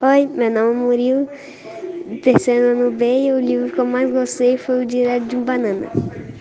Oi, meu nome é Murilo, terceiro ano B e o livro que eu mais gostei foi o Direto de um Banana.